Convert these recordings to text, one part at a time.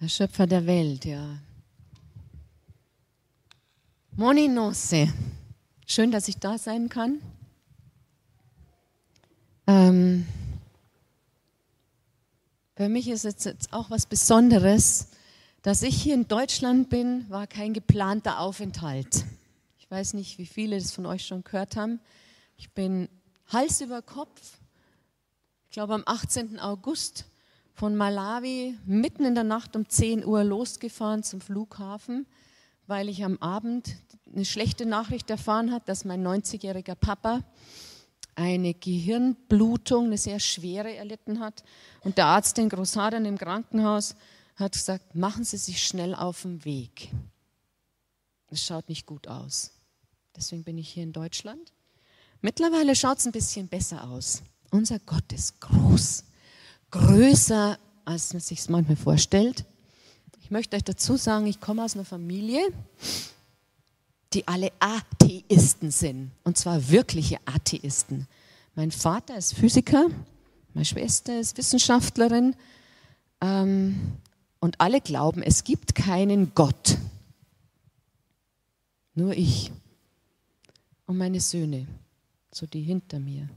Der Schöpfer der Welt, ja. Moni Nosse. Schön, dass ich da sein kann. Ähm, für mich ist es jetzt auch was Besonderes, dass ich hier in Deutschland bin, war kein geplanter Aufenthalt. Ich weiß nicht, wie viele das von euch schon gehört haben. Ich bin Hals über Kopf, ich glaube am 18. August von Malawi mitten in der Nacht um 10 Uhr losgefahren zum Flughafen, weil ich am Abend eine schlechte Nachricht erfahren habe, dass mein 90-jähriger Papa eine Gehirnblutung, eine sehr schwere erlitten hat. Und der Arzt in Großhadern im Krankenhaus hat gesagt, machen Sie sich schnell auf den Weg. Es schaut nicht gut aus. Deswegen bin ich hier in Deutschland. Mittlerweile schaut es ein bisschen besser aus. Unser Gott ist groß größer, als man sich es manchmal vorstellt. Ich möchte euch dazu sagen, ich komme aus einer Familie, die alle Atheisten sind. Und zwar wirkliche Atheisten. Mein Vater ist Physiker, meine Schwester ist Wissenschaftlerin. Ähm, und alle glauben, es gibt keinen Gott. Nur ich und meine Söhne, so die hinter mir.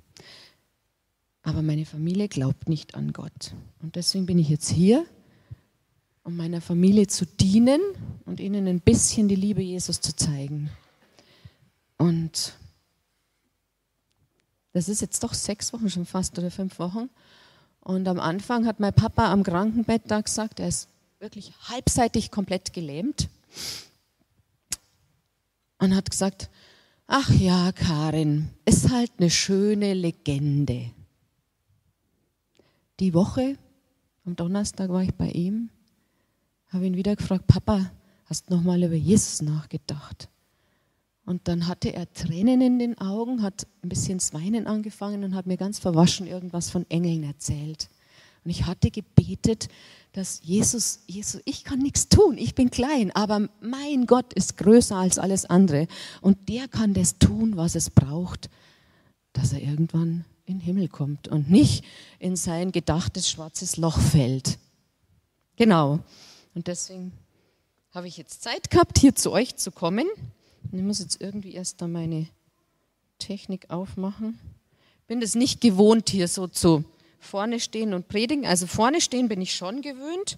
Aber meine Familie glaubt nicht an Gott. Und deswegen bin ich jetzt hier, um meiner Familie zu dienen und ihnen ein bisschen die Liebe Jesus zu zeigen. Und das ist jetzt doch sechs Wochen schon fast oder fünf Wochen. Und am Anfang hat mein Papa am Krankenbett da gesagt, er ist wirklich halbseitig komplett gelähmt. Und hat gesagt, ach ja, Karin, ist halt eine schöne Legende die Woche, am Donnerstag war ich bei ihm, habe ihn wieder gefragt, Papa, hast du nochmal über Jesus nachgedacht? Und dann hatte er Tränen in den Augen, hat ein bisschen das Weinen angefangen und hat mir ganz verwaschen irgendwas von Engeln erzählt. Und ich hatte gebetet, dass Jesus, Jesus, ich kann nichts tun, ich bin klein, aber mein Gott ist größer als alles andere. Und der kann das tun, was es braucht, dass er irgendwann in den Himmel kommt und nicht in sein gedachtes schwarzes Loch fällt. Genau. Und deswegen habe ich jetzt Zeit gehabt, hier zu euch zu kommen. Und ich muss jetzt irgendwie erst da meine Technik aufmachen. Bin es nicht gewohnt, hier so zu vorne stehen und predigen. Also vorne stehen bin ich schon gewöhnt,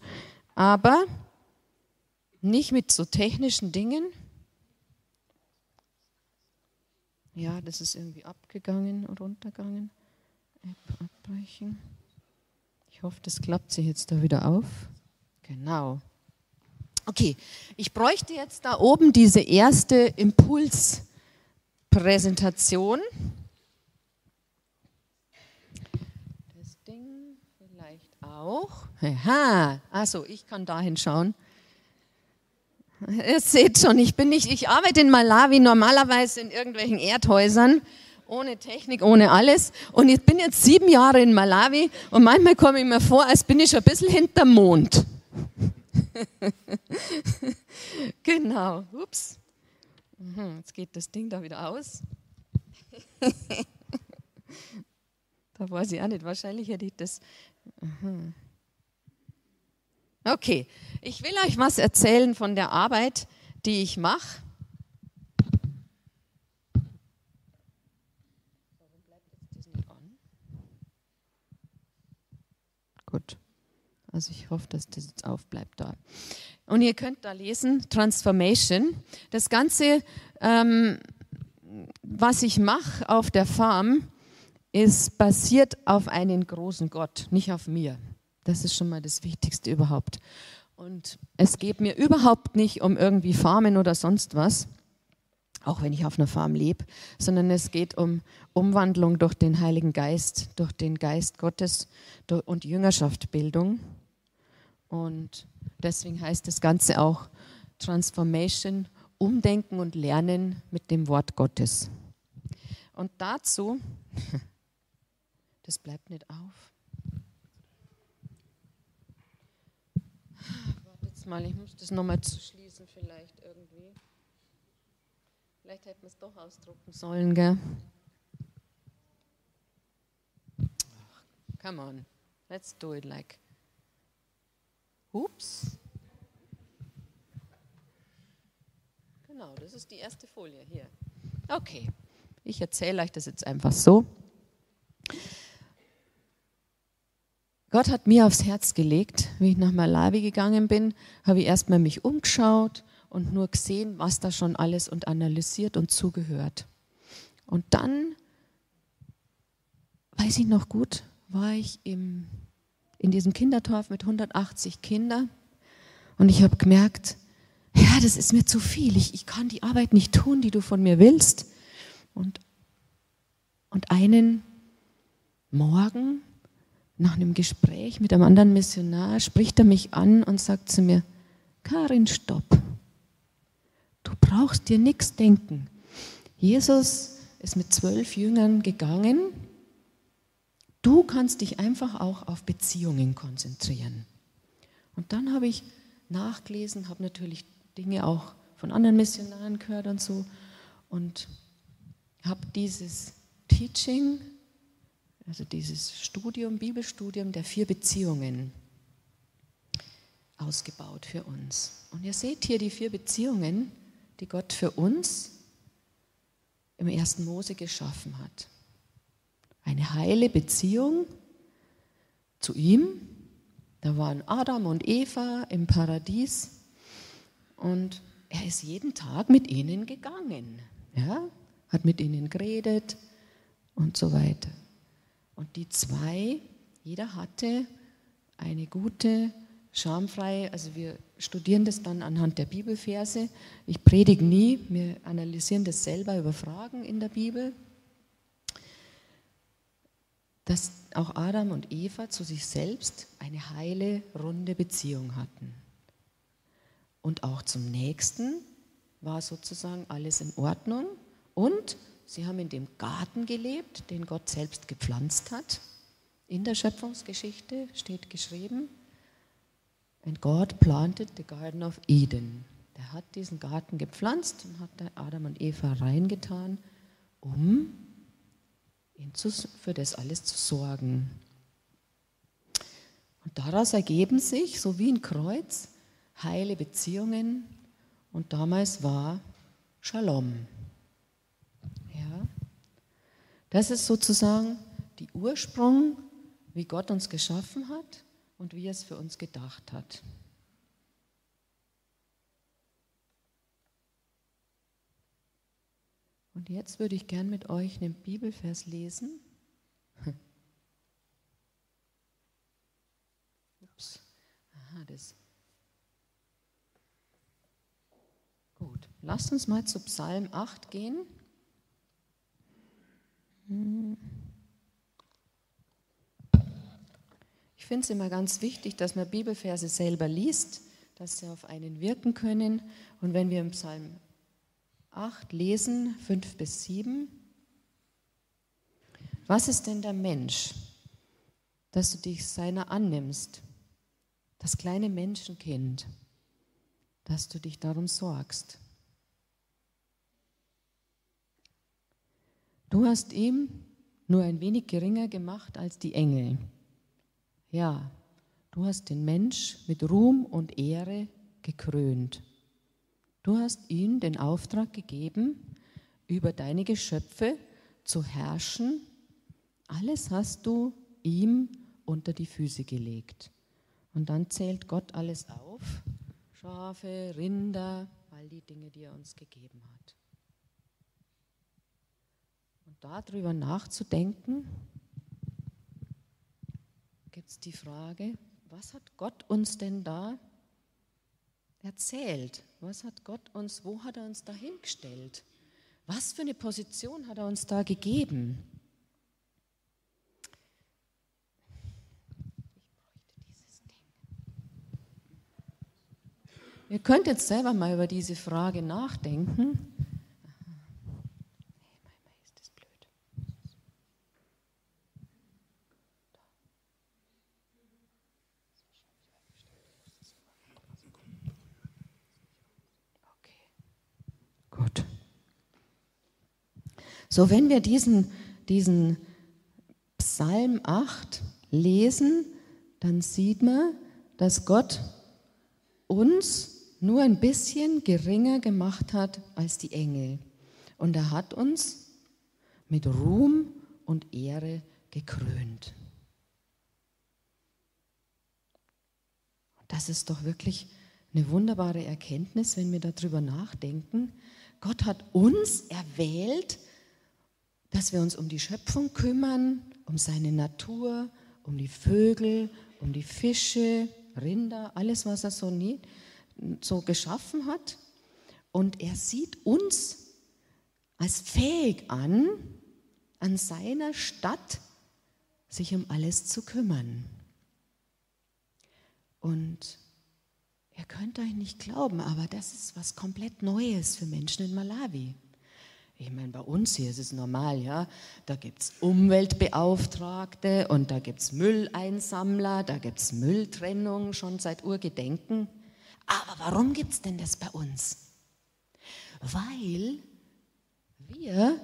aber nicht mit so technischen Dingen. Ja, das ist irgendwie abgegangen und runtergegangen. App abbrechen. Ich hoffe, das klappt sich jetzt da wieder auf. Genau. Okay, ich bräuchte jetzt da oben diese erste Impulspräsentation. Das Ding vielleicht auch. Aha, also ich kann da hinschauen. Ihr seht schon, ich bin nicht, ich arbeite in Malawi normalerweise in irgendwelchen Erdhäusern, ohne Technik, ohne alles. Und ich bin jetzt sieben Jahre in Malawi und manchmal komme ich mir vor, als bin ich ein bisschen hinterm Mond. genau, ups. Mhm, jetzt geht das Ding da wieder aus. da weiß ich auch nicht, wahrscheinlich hätte ich das. Mhm. Okay, ich will euch was erzählen von der Arbeit, die ich mache. Gut. Also ich hoffe, dass das jetzt aufbleibt da. Und ihr könnt da lesen, Transformation. Das Ganze, ähm, was ich mache auf der Farm, ist basiert auf einen großen Gott, nicht auf mir. Das ist schon mal das Wichtigste überhaupt. Und es geht mir überhaupt nicht um irgendwie Farmen oder sonst was, auch wenn ich auf einer Farm lebe, sondern es geht um Umwandlung durch den Heiligen Geist, durch den Geist Gottes und Jüngerschaftbildung. Und deswegen heißt das Ganze auch Transformation, Umdenken und Lernen mit dem Wort Gottes. Und dazu, das bleibt nicht auf. Wartet mal, ich muss das nochmal zuschließen vielleicht irgendwie. Vielleicht hätten wir es doch ausdrucken sollen, gell? Come on, let's do it like. Ups. Genau, das ist die erste Folie hier. Okay, ich erzähle euch das jetzt einfach so. Gott hat mir aufs Herz gelegt, wie ich nach Malawi gegangen bin, habe ich erstmal mich umgeschaut und nur gesehen, was da schon alles und analysiert und zugehört. Und dann, weiß ich noch gut, war ich im, in diesem Kinderdorf mit 180 Kindern und ich habe gemerkt, ja, das ist mir zu viel. Ich, ich kann die Arbeit nicht tun, die du von mir willst. Und, und einen Morgen nach einem Gespräch mit einem anderen Missionar spricht er mich an und sagt zu mir, Karin, stopp. Brauchst dir nichts denken. Jesus ist mit zwölf Jüngern gegangen. Du kannst dich einfach auch auf Beziehungen konzentrieren. Und dann habe ich nachgelesen, habe natürlich Dinge auch von anderen Missionaren gehört und so und habe dieses Teaching also dieses Studium, Bibelstudium der vier Beziehungen ausgebaut für uns. Und ihr seht hier die vier Beziehungen, die Gott für uns im ersten Mose geschaffen hat. Eine heile Beziehung zu ihm. Da waren Adam und Eva im Paradies und er ist jeden Tag mit ihnen gegangen. Ja? Hat mit ihnen geredet und so weiter. Und die zwei, jeder hatte eine gute, schamfreie, also wir studieren das dann anhand der Bibelverse. Ich predige nie, wir analysieren das selber über Fragen in der Bibel. Dass auch Adam und Eva zu sich selbst eine heile, runde Beziehung hatten. Und auch zum Nächsten war sozusagen alles in Ordnung. Und Sie haben in dem Garten gelebt, den Gott selbst gepflanzt hat. In der Schöpfungsgeschichte steht geschrieben, and God planted the Garden of Eden. Der hat diesen Garten gepflanzt und hat da Adam und Eva reingetan, um für das alles zu sorgen. Und daraus ergeben sich, so wie ein Kreuz, heile Beziehungen. Und damals war Shalom. Das ist sozusagen die Ursprung, wie Gott uns geschaffen hat und wie er es für uns gedacht hat. Und jetzt würde ich gern mit euch einen Bibelvers lesen. Ups. Aha, das. Gut, lasst uns mal zu Psalm 8 gehen. Ich finde es immer ganz wichtig, dass man Bibelverse selber liest, dass sie auf einen wirken können. Und wenn wir im Psalm 8 lesen, 5 bis 7, was ist denn der Mensch, dass du dich seiner annimmst? Das kleine Menschenkind, dass du dich darum sorgst. Du hast ihm nur ein wenig geringer gemacht als die Engel. Ja, du hast den Mensch mit Ruhm und Ehre gekrönt. Du hast ihm den Auftrag gegeben, über deine Geschöpfe zu herrschen. Alles hast du ihm unter die Füße gelegt. Und dann zählt Gott alles auf. Schafe, Rinder, all die Dinge, die er uns gegeben hat. Und darüber nachzudenken, gibt es die Frage, was hat Gott uns denn da erzählt? Was hat Gott uns, wo hat er uns da hingestellt? Was für eine Position hat er uns da gegeben? Ihr könnt jetzt selber mal über diese Frage nachdenken. So, wenn wir diesen, diesen Psalm 8 lesen, dann sieht man, dass Gott uns nur ein bisschen geringer gemacht hat als die Engel. Und er hat uns mit Ruhm und Ehre gekrönt. Das ist doch wirklich eine wunderbare Erkenntnis, wenn wir darüber nachdenken. Gott hat uns erwählt, dass wir uns um die Schöpfung kümmern, um seine Natur, um die Vögel, um die Fische, Rinder, alles, was er so, nie, so geschaffen hat. Und er sieht uns als fähig an, an seiner Stadt sich um alles zu kümmern. Und ihr könnt euch nicht glauben, aber das ist was komplett Neues für Menschen in Malawi. Ich meine, bei uns hier ist es normal, ja. Da gibt es Umweltbeauftragte und da gibt es Mülleinsammler, da gibt es Mülltrennung schon seit Urgedenken. Aber warum gibt es denn das bei uns? Weil wir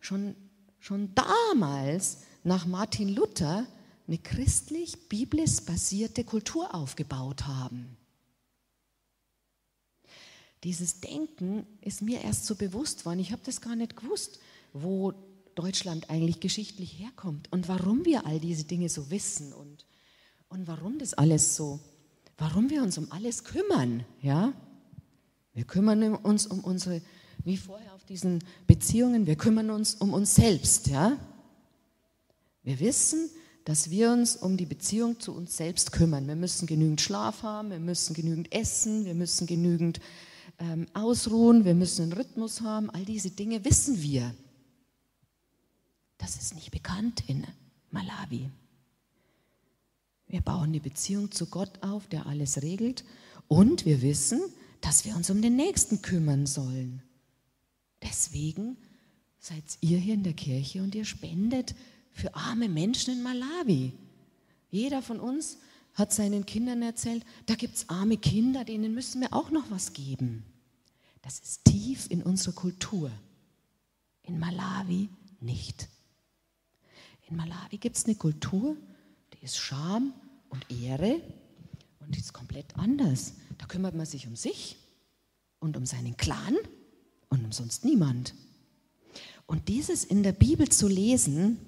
schon, schon damals nach Martin Luther eine christlich-biblisch basierte Kultur aufgebaut haben. Dieses Denken ist mir erst so bewusst worden. Ich habe das gar nicht gewusst, wo Deutschland eigentlich geschichtlich herkommt und warum wir all diese Dinge so wissen und, und warum das alles so, warum wir uns um alles kümmern. Ja? Wir kümmern uns um unsere, wie vorher auf diesen Beziehungen, wir kümmern uns um uns selbst. Ja? Wir wissen, dass wir uns um die Beziehung zu uns selbst kümmern. Wir müssen genügend Schlaf haben, wir müssen genügend essen, wir müssen genügend ähm, ausruhen, wir müssen einen Rhythmus haben. All diese Dinge wissen wir. Das ist nicht bekannt in Malawi. Wir bauen die Beziehung zu Gott auf, der alles regelt. Und wir wissen, dass wir uns um den Nächsten kümmern sollen. Deswegen seid ihr hier in der Kirche und ihr spendet für arme Menschen in Malawi. Jeder von uns hat seinen Kindern erzählt, da gibt es arme Kinder, denen müssen wir auch noch was geben. Das ist tief in unserer Kultur. In Malawi nicht. In Malawi gibt es eine Kultur, die ist Scham und Ehre und die ist komplett anders. Da kümmert man sich um sich und um seinen Clan und um sonst niemand. Und dieses in der Bibel zu lesen,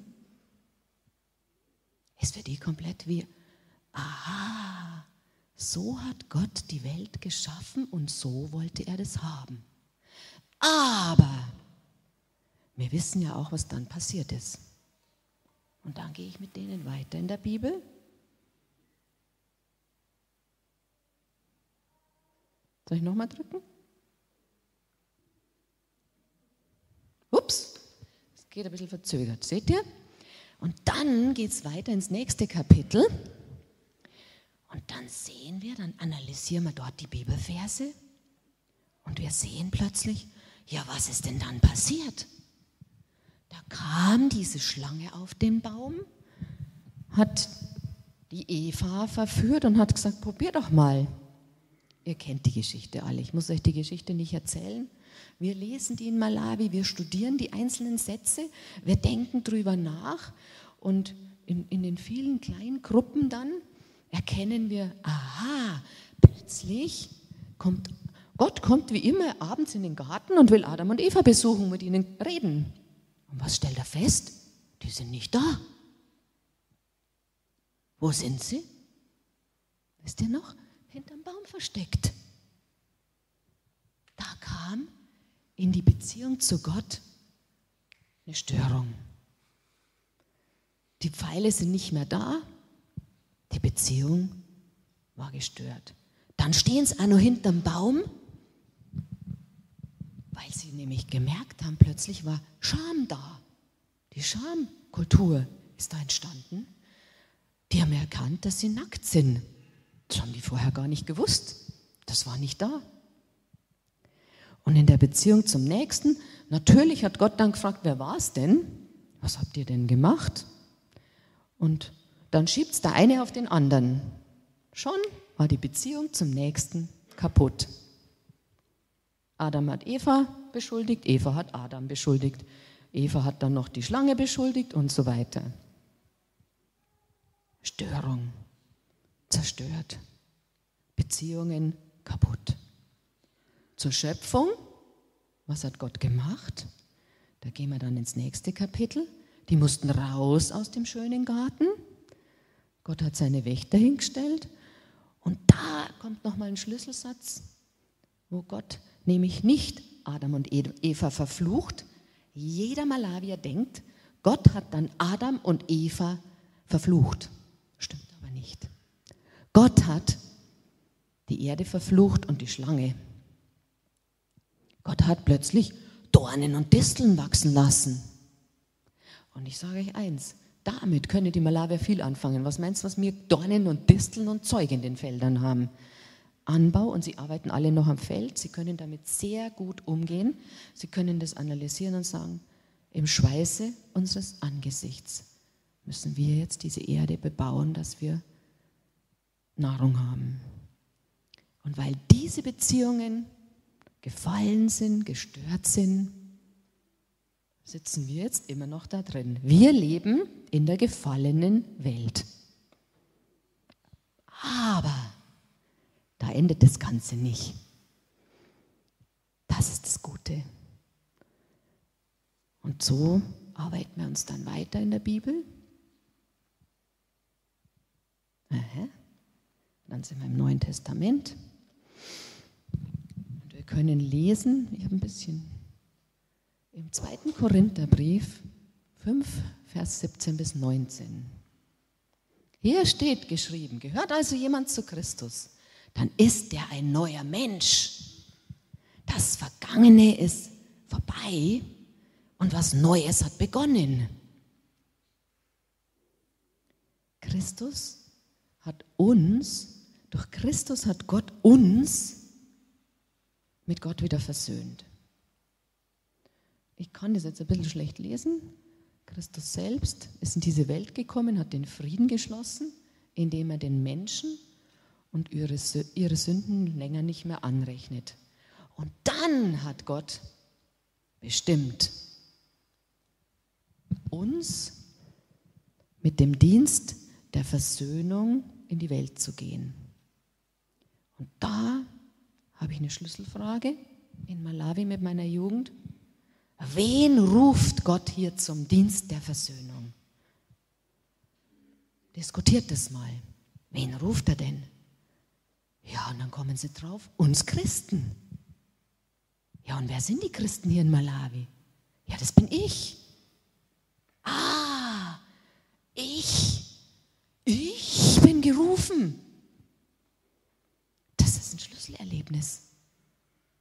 ist für die komplett wie, aha, so hat Gott die Welt geschaffen und so wollte er das haben. Aber wir wissen ja auch, was dann passiert ist. Und dann gehe ich mit denen weiter in der Bibel. Soll ich nochmal drücken? Ups, es geht ein bisschen verzögert. Seht ihr? Und dann geht es weiter ins nächste Kapitel. Und dann sehen wir, dann analysieren wir dort die Bibelverse. Und wir sehen plötzlich, ja, was ist denn dann passiert? Da kam diese Schlange auf den Baum, hat die Eva verführt und hat gesagt, probier doch mal. Ihr kennt die Geschichte alle, ich muss euch die Geschichte nicht erzählen. Wir lesen die in Malawi, wir studieren die einzelnen Sätze, wir denken drüber nach und in, in den vielen kleinen Gruppen dann erkennen wir, aha, plötzlich kommt Gott kommt wie immer abends in den Garten und will Adam und Eva besuchen, mit ihnen reden. Und was stellt er fest? Die sind nicht da. Wo sind sie? Wisst ihr noch? Hinterm Baum versteckt. Da kam in die Beziehung zu Gott eine Störung. Die Pfeile sind nicht mehr da, die Beziehung war gestört. Dann stehen sie auch noch hinterm Baum, weil sie nämlich gemerkt haben, plötzlich war Scham da. Die Schamkultur ist da entstanden. Die haben erkannt, dass sie nackt sind. Das haben die vorher gar nicht gewusst. Das war nicht da. Und in der Beziehung zum Nächsten, natürlich hat Gott dann gefragt, wer war es denn? Was habt ihr denn gemacht? Und dann schiebt es der eine auf den anderen. Schon war die Beziehung zum Nächsten kaputt. Adam hat Eva beschuldigt, Eva hat Adam beschuldigt, Eva hat dann noch die Schlange beschuldigt und so weiter. Störung, zerstört, Beziehungen kaputt. zur Schöpfung. Was hat Gott gemacht? Da gehen wir dann ins nächste Kapitel. Die mussten raus aus dem schönen Garten. Gott hat seine Wächter hingestellt. Und da kommt nochmal ein Schlüsselsatz, wo Gott nämlich nicht Adam und Eva verflucht. Jeder Malawier denkt, Gott hat dann Adam und Eva verflucht. Stimmt aber nicht. Gott hat die Erde verflucht und die Schlange. Gott hat plötzlich Dornen und Disteln wachsen lassen. Und ich sage euch eins, damit können die Malawier viel anfangen. Was meinst du, was wir Dornen und Disteln und Zeug in den Feldern haben? Anbau und sie arbeiten alle noch am Feld. Sie können damit sehr gut umgehen. Sie können das analysieren und sagen, im Schweiße unseres Angesichts müssen wir jetzt diese Erde bebauen, dass wir Nahrung haben. Und weil diese Beziehungen gefallen sind, gestört sind, sitzen wir jetzt immer noch da drin. Wir leben in der gefallenen Welt. Aber da endet das Ganze nicht. Das ist das Gute. Und so arbeiten wir uns dann weiter in der Bibel. Dann sind wir im Neuen Testament. Und wir können lesen, ich habe ein bisschen im zweiten Korintherbrief 5, Vers 17 bis 19. Hier steht geschrieben, gehört also jemand zu Christus, dann ist er ein neuer Mensch. Das Vergangene ist vorbei und was Neues hat begonnen. Christus hat uns, durch Christus hat Gott uns mit Gott wieder versöhnt. Ich kann das jetzt ein bisschen schlecht lesen. Christus selbst ist in diese Welt gekommen, hat den Frieden geschlossen, indem er den Menschen und ihre, ihre Sünden länger nicht mehr anrechnet. Und dann hat Gott bestimmt, uns mit dem Dienst der Versöhnung in die Welt zu gehen. Und da habe ich eine Schlüsselfrage in Malawi mit meiner Jugend. Wen ruft Gott hier zum Dienst der Versöhnung? Diskutiert das mal. Wen ruft er denn? Ja, und dann kommen sie drauf, uns Christen. Ja, und wer sind die Christen hier in Malawi? Ja, das bin ich. Ah, ich. Ich bin gerufen. Das ist ein Schlüsselerlebnis.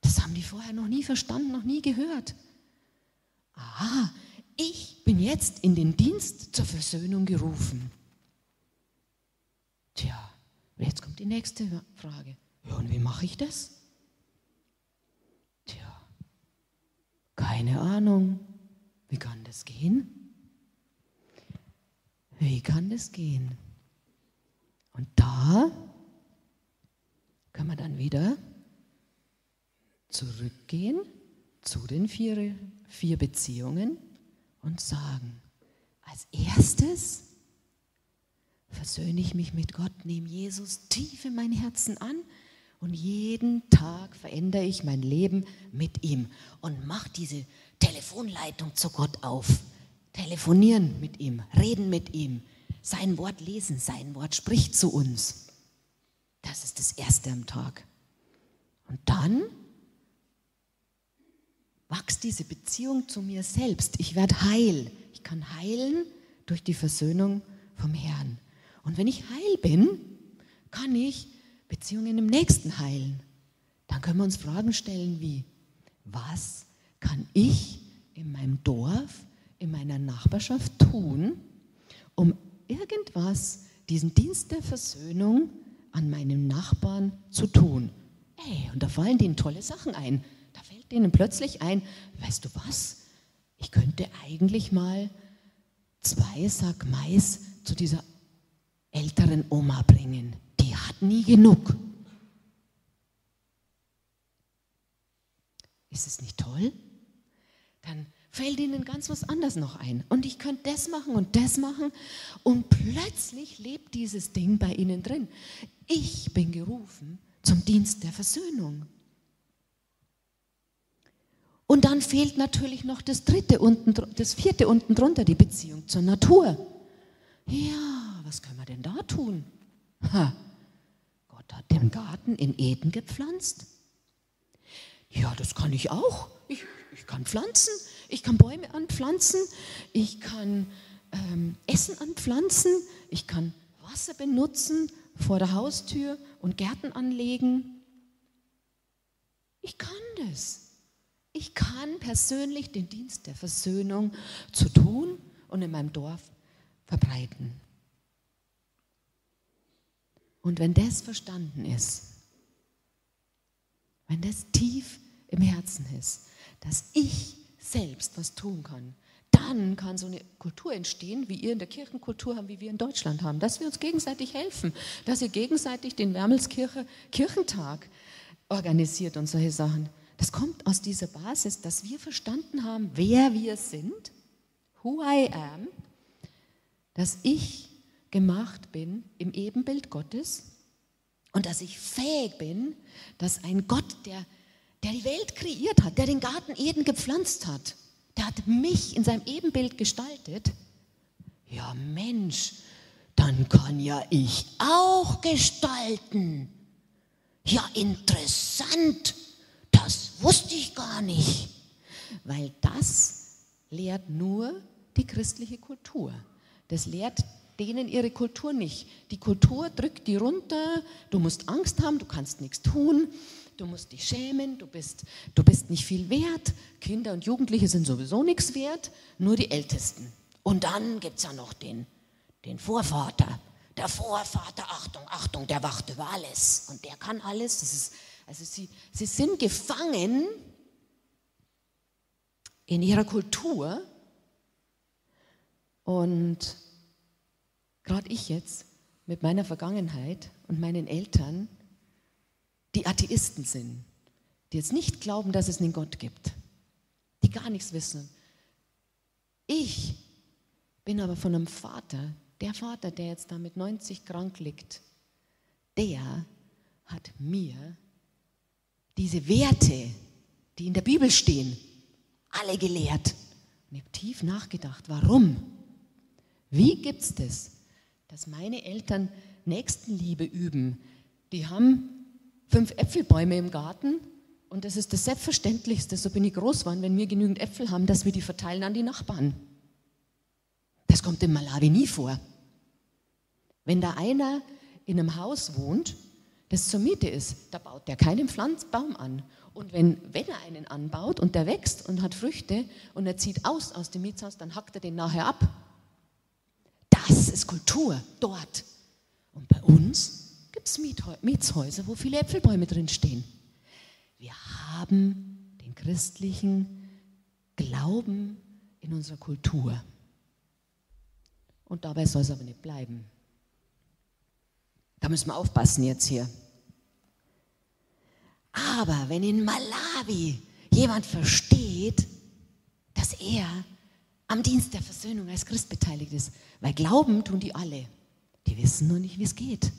Das haben die vorher noch nie verstanden, noch nie gehört aha, ich bin jetzt in den Dienst zur Versöhnung gerufen. Tja, jetzt kommt die nächste Frage. Ja, und wie mache ich das? Tja, keine Ahnung. Wie kann das gehen? Wie kann das gehen? Und da kann man dann wieder zurückgehen zu den vier, vier Beziehungen und sagen, als erstes versöhne ich mich mit Gott, nehme Jesus tief in mein Herzen an und jeden Tag verändere ich mein Leben mit ihm und mache diese Telefonleitung zu Gott auf. Telefonieren mit ihm, reden mit ihm, sein Wort lesen, sein Wort spricht zu uns. Das ist das Erste am Tag. Und dann wächst diese Beziehung zu mir selbst. Ich werde heil. Ich kann heilen durch die Versöhnung vom Herrn. Und wenn ich heil bin, kann ich Beziehungen im Nächsten heilen. Dann können wir uns Fragen stellen wie, was kann ich in meinem Dorf, in meiner Nachbarschaft tun, um irgendwas, diesen Dienst der Versöhnung an meinem Nachbarn zu tun? Ey, und da fallen denen tolle Sachen ein denen plötzlich ein, weißt du was, ich könnte eigentlich mal zwei Sack Mais zu dieser älteren Oma bringen. Die hat nie genug. Ist es nicht toll? Dann fällt ihnen ganz was anderes noch ein. Und ich könnte das machen und das machen. Und plötzlich lebt dieses Ding bei ihnen drin. Ich bin gerufen zum Dienst der Versöhnung. Und dann fehlt natürlich noch das dritte unten, das vierte unten drunter, die Beziehung zur Natur. Ja, was können wir denn da tun? Ha, Gott hat den Garten in Eden gepflanzt. Ja, das kann ich auch. Ich, ich kann pflanzen, ich kann Bäume anpflanzen, ich kann ähm, Essen anpflanzen, ich kann Wasser benutzen vor der Haustür und Gärten anlegen. Ich kann das. Ich kann persönlich den Dienst der Versöhnung zu tun und in meinem Dorf verbreiten. Und wenn das verstanden ist, wenn das tief im Herzen ist, dass ich selbst was tun kann, dann kann so eine Kultur entstehen, wie ihr in der Kirchenkultur haben, wie wir in Deutschland haben, dass wir uns gegenseitig helfen, dass ihr gegenseitig den Wermelskirche Kirchentag organisiert und solche Sachen. Das kommt aus dieser Basis, dass wir verstanden haben, wer wir sind, who I am, dass ich gemacht bin im Ebenbild Gottes und dass ich fähig bin, dass ein Gott, der, der die Welt kreiert hat, der den Garten Eden gepflanzt hat, der hat mich in seinem Ebenbild gestaltet. Ja Mensch, dann kann ja ich auch gestalten. Ja, interessant. Wusste ich gar nicht. Weil das lehrt nur die christliche Kultur. Das lehrt denen ihre Kultur nicht. Die Kultur drückt die runter, du musst Angst haben, du kannst nichts tun, du musst dich schämen, du bist, du bist nicht viel wert, Kinder und Jugendliche sind sowieso nichts wert, nur die Ältesten. Und dann gibt es ja noch den, den Vorvater. Der Vorvater, Achtung, Achtung, der wacht über alles und der kann alles. Das ist, also sie, sie sind gefangen in ihrer Kultur und gerade ich jetzt mit meiner Vergangenheit und meinen Eltern, die Atheisten sind, die jetzt nicht glauben, dass es einen Gott gibt, die gar nichts wissen. Ich bin aber von einem Vater, der Vater, der jetzt da mit 90 krank liegt, der hat mir diese Werte, die in der Bibel stehen, alle gelehrt. Und ich habe tief nachgedacht, warum? Wie gibt es das, dass meine Eltern Nächstenliebe üben? Die haben fünf Äpfelbäume im Garten und das ist das Selbstverständlichste, so bin ich groß geworden, wenn wir genügend Äpfel haben, dass wir die verteilen an die Nachbarn. Das kommt in Malawi nie vor. Wenn da einer in einem Haus wohnt, das zur Miete ist, da baut der keinen Pflanzbaum an. Und wenn, wenn er einen anbaut und der wächst und hat Früchte und er zieht aus aus dem Mietshaus, dann hackt er den nachher ab. Das ist Kultur dort. Und bei uns gibt es Mietshäuser, wo viele Äpfelbäume drin stehen. Wir haben den christlichen Glauben in unserer Kultur. Und dabei soll es aber nicht bleiben. Da müssen wir aufpassen jetzt hier. Aber wenn in Malawi jemand versteht, dass er am Dienst der Versöhnung als Christ beteiligt ist, weil glauben tun die alle, die wissen nur nicht, wie es geht,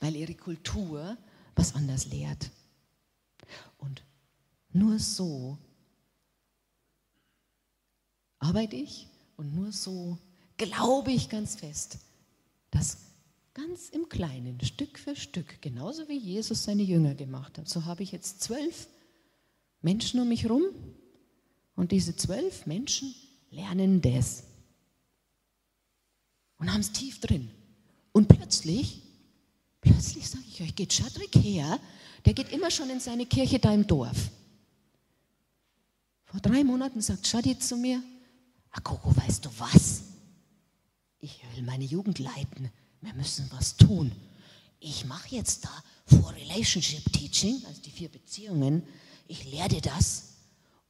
weil ihre Kultur was anders lehrt. Und nur so arbeite ich und nur so glaube ich ganz fest, dass ganz im Kleinen, Stück für Stück, genauso wie Jesus seine Jünger gemacht hat, so habe ich jetzt zwölf Menschen um mich herum und diese zwölf Menschen lernen das und haben es tief drin. Und plötzlich, plötzlich sage ich euch, geht Schadrik her, der geht immer schon in seine Kirche da im Dorf. Vor drei Monaten sagt Shadi zu mir, Akoko, weißt du was? Ich will meine Jugend leiten. Wir müssen was tun. Ich mache jetzt da vor Relationship Teaching, also die vier Beziehungen. Ich lehre dir das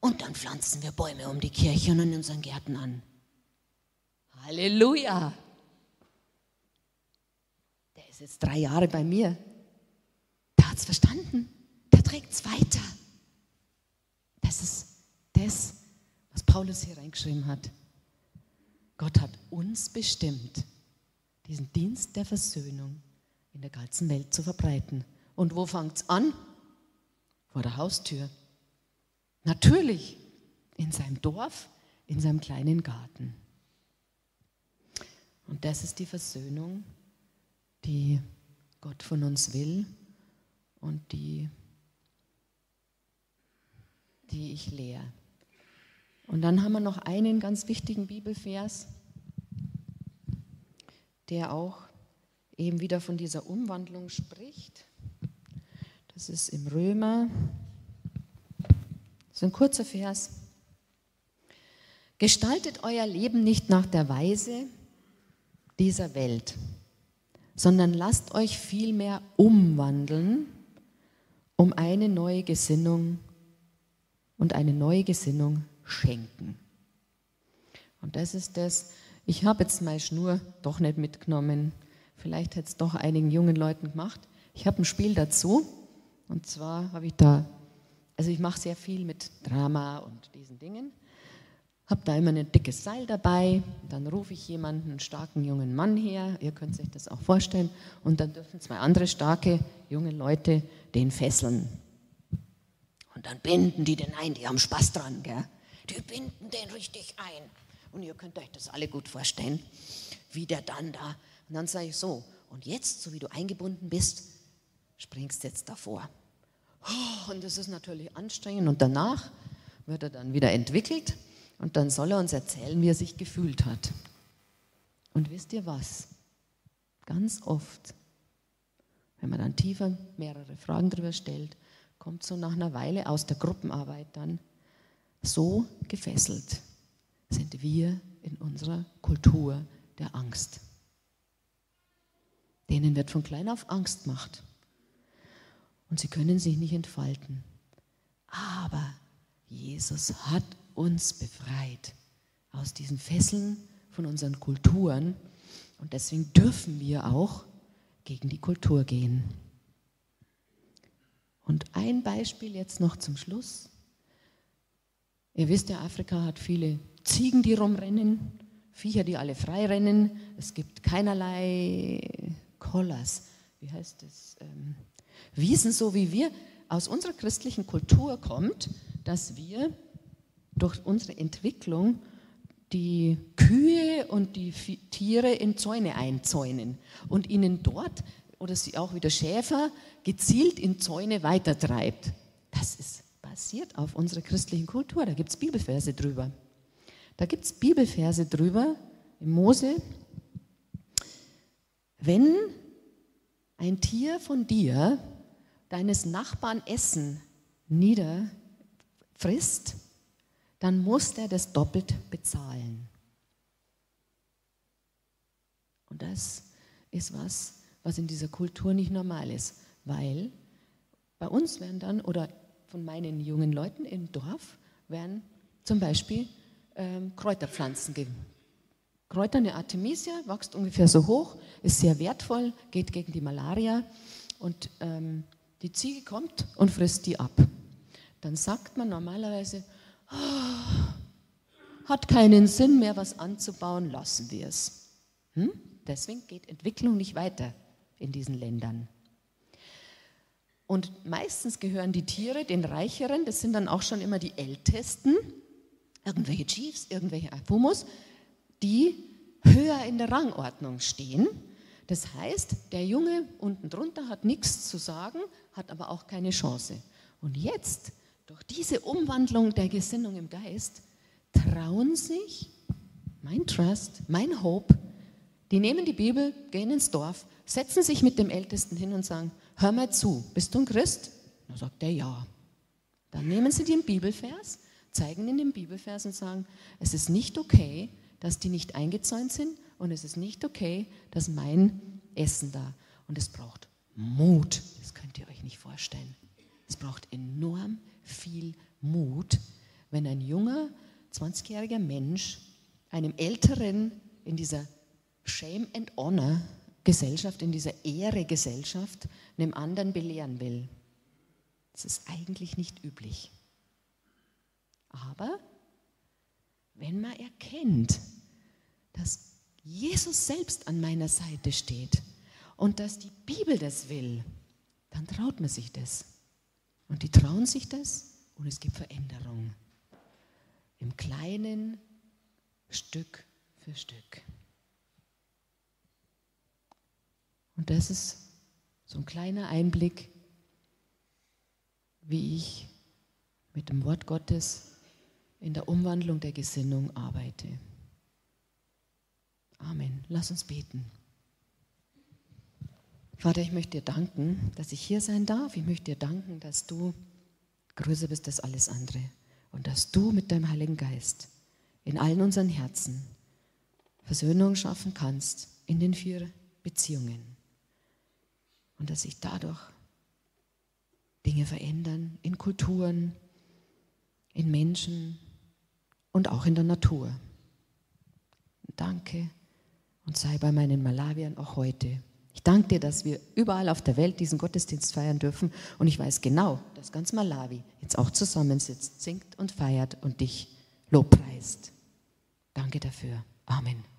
und dann pflanzen wir Bäume um die Kirche und in unseren Gärten an. Halleluja! Der ist jetzt drei Jahre bei mir. Der hat es verstanden. Der trägt es weiter. Das ist das, was Paulus hier reingeschrieben hat. Gott hat uns bestimmt, diesen Dienst der Versöhnung in der ganzen Welt zu verbreiten. Und wo fängt es an? Vor der Haustür. Natürlich in seinem Dorf, in seinem kleinen Garten. Und das ist die Versöhnung, die Gott von uns will und die, die ich lehre. Und dann haben wir noch einen ganz wichtigen Bibelvers, der auch eben wieder von dieser Umwandlung spricht. Das ist im Römer, das ist ein kurzer Vers. Gestaltet euer Leben nicht nach der Weise dieser Welt, sondern lasst euch vielmehr umwandeln, um eine neue Gesinnung und eine neue Gesinnung schenken. Und das ist das, ich habe jetzt meine Schnur doch nicht mitgenommen. Vielleicht hätte es doch einigen jungen Leuten gemacht. Ich habe ein Spiel dazu. Und zwar habe ich da, also ich mache sehr viel mit Drama und diesen Dingen. Habe da immer ein dickes Seil dabei. Dann rufe ich jemanden, einen starken jungen Mann her. Ihr könnt euch das auch vorstellen. Und dann dürfen zwei andere starke junge Leute den fesseln. Und dann binden die den ein. Die haben Spaß dran, gell? Die binden den richtig ein. Und ihr könnt euch das alle gut vorstellen, wie der dann da. Und dann sage ich so, und jetzt, so wie du eingebunden bist, springst jetzt davor. Oh, und das ist natürlich anstrengend. Und danach wird er dann wieder entwickelt und dann soll er uns erzählen, wie er sich gefühlt hat. Und wisst ihr was? Ganz oft, wenn man dann tiefer mehrere Fragen darüber stellt, kommt so nach einer Weile aus der Gruppenarbeit dann, so gefesselt sind wir in unserer Kultur der Angst. Denen wird von klein auf Angst gemacht. Und sie können sich nicht entfalten. Aber Jesus hat uns befreit aus diesen Fesseln von unseren Kulturen. Und deswegen dürfen wir auch gegen die Kultur gehen. Und ein Beispiel jetzt noch zum Schluss. Ihr wisst ja, Afrika hat viele Ziegen, die rumrennen, Viecher, die alle frei rennen. Es gibt keinerlei Collars, wie heißt das? Ähm, Wiesen, so wie wir aus unserer christlichen Kultur kommt, dass wir durch unsere Entwicklung die Kühe und die Tiere in Zäune einzäunen und ihnen dort oder sie auch wieder Schäfer gezielt in Zäune weitertreibt. Das ist basiert auf unserer christlichen Kultur. Da gibt es Bibelverse drüber. Da gibt es Bibelverse drüber im Mose. Wenn ein Tier von dir deines Nachbarn Essen niederfrisst, dann muss der das doppelt bezahlen. Und das ist was, was in dieser Kultur nicht normal ist, weil bei uns werden dann, oder von meinen jungen Leuten im Dorf werden zum Beispiel ähm, Kräuterpflanzen geben. Kräuter, eine Artemisia, wächst ungefähr so hoch, ist sehr wertvoll, geht gegen die Malaria und ähm, die Ziege kommt und frisst die ab. Dann sagt man normalerweise, oh, hat keinen Sinn mehr, was anzubauen, lassen wir es. Hm? Deswegen geht Entwicklung nicht weiter in diesen Ländern. Und meistens gehören die Tiere den Reicheren, das sind dann auch schon immer die Ältesten, irgendwelche Chiefs, irgendwelche Afumus, die höher in der Rangordnung stehen. Das heißt, der Junge unten drunter hat nichts zu sagen, hat aber auch keine Chance. Und jetzt, durch diese Umwandlung der Gesinnung im Geist, trauen sich mein Trust, mein Hope, die nehmen die Bibel, gehen ins Dorf, setzen sich mit dem Ältesten hin und sagen, hör mal zu, bist du ein Christ? Dann sagt er ja. Dann nehmen sie den Bibelvers, zeigen in dem Bibelvers und sagen, es ist nicht okay, dass die nicht eingezäunt sind und es ist nicht okay, dass mein Essen da. Und es braucht Mut, das könnt ihr euch nicht vorstellen. Es braucht enorm viel Mut, wenn ein junger, 20-jähriger Mensch einem Älteren in dieser Shame and Honor Gesellschaft, in dieser Ehre-Gesellschaft einem anderen belehren will. Das ist eigentlich nicht üblich. Aber wenn man erkennt, dass Jesus selbst an meiner Seite steht und dass die Bibel das will, dann traut man sich das. Und die trauen sich das und es gibt Veränderung. Im Kleinen, Stück für Stück. Und das ist so ein kleiner Einblick, wie ich mit dem Wort Gottes in der Umwandlung der Gesinnung arbeite. Amen. Lass uns beten. Vater, ich möchte dir danken, dass ich hier sein darf. Ich möchte dir danken, dass du größer bist als alles andere und dass du mit deinem Heiligen Geist in allen unseren Herzen Versöhnung schaffen kannst in den vier Beziehungen und dass sich dadurch Dinge verändern in Kulturen, in Menschen und auch in der Natur. Danke und sei bei meinen Malawiern auch heute. Ich danke dir, dass wir überall auf der Welt diesen Gottesdienst feiern dürfen. Und ich weiß genau, dass ganz Malawi jetzt auch zusammensitzt, singt und feiert und dich lobpreist. Danke dafür. Amen.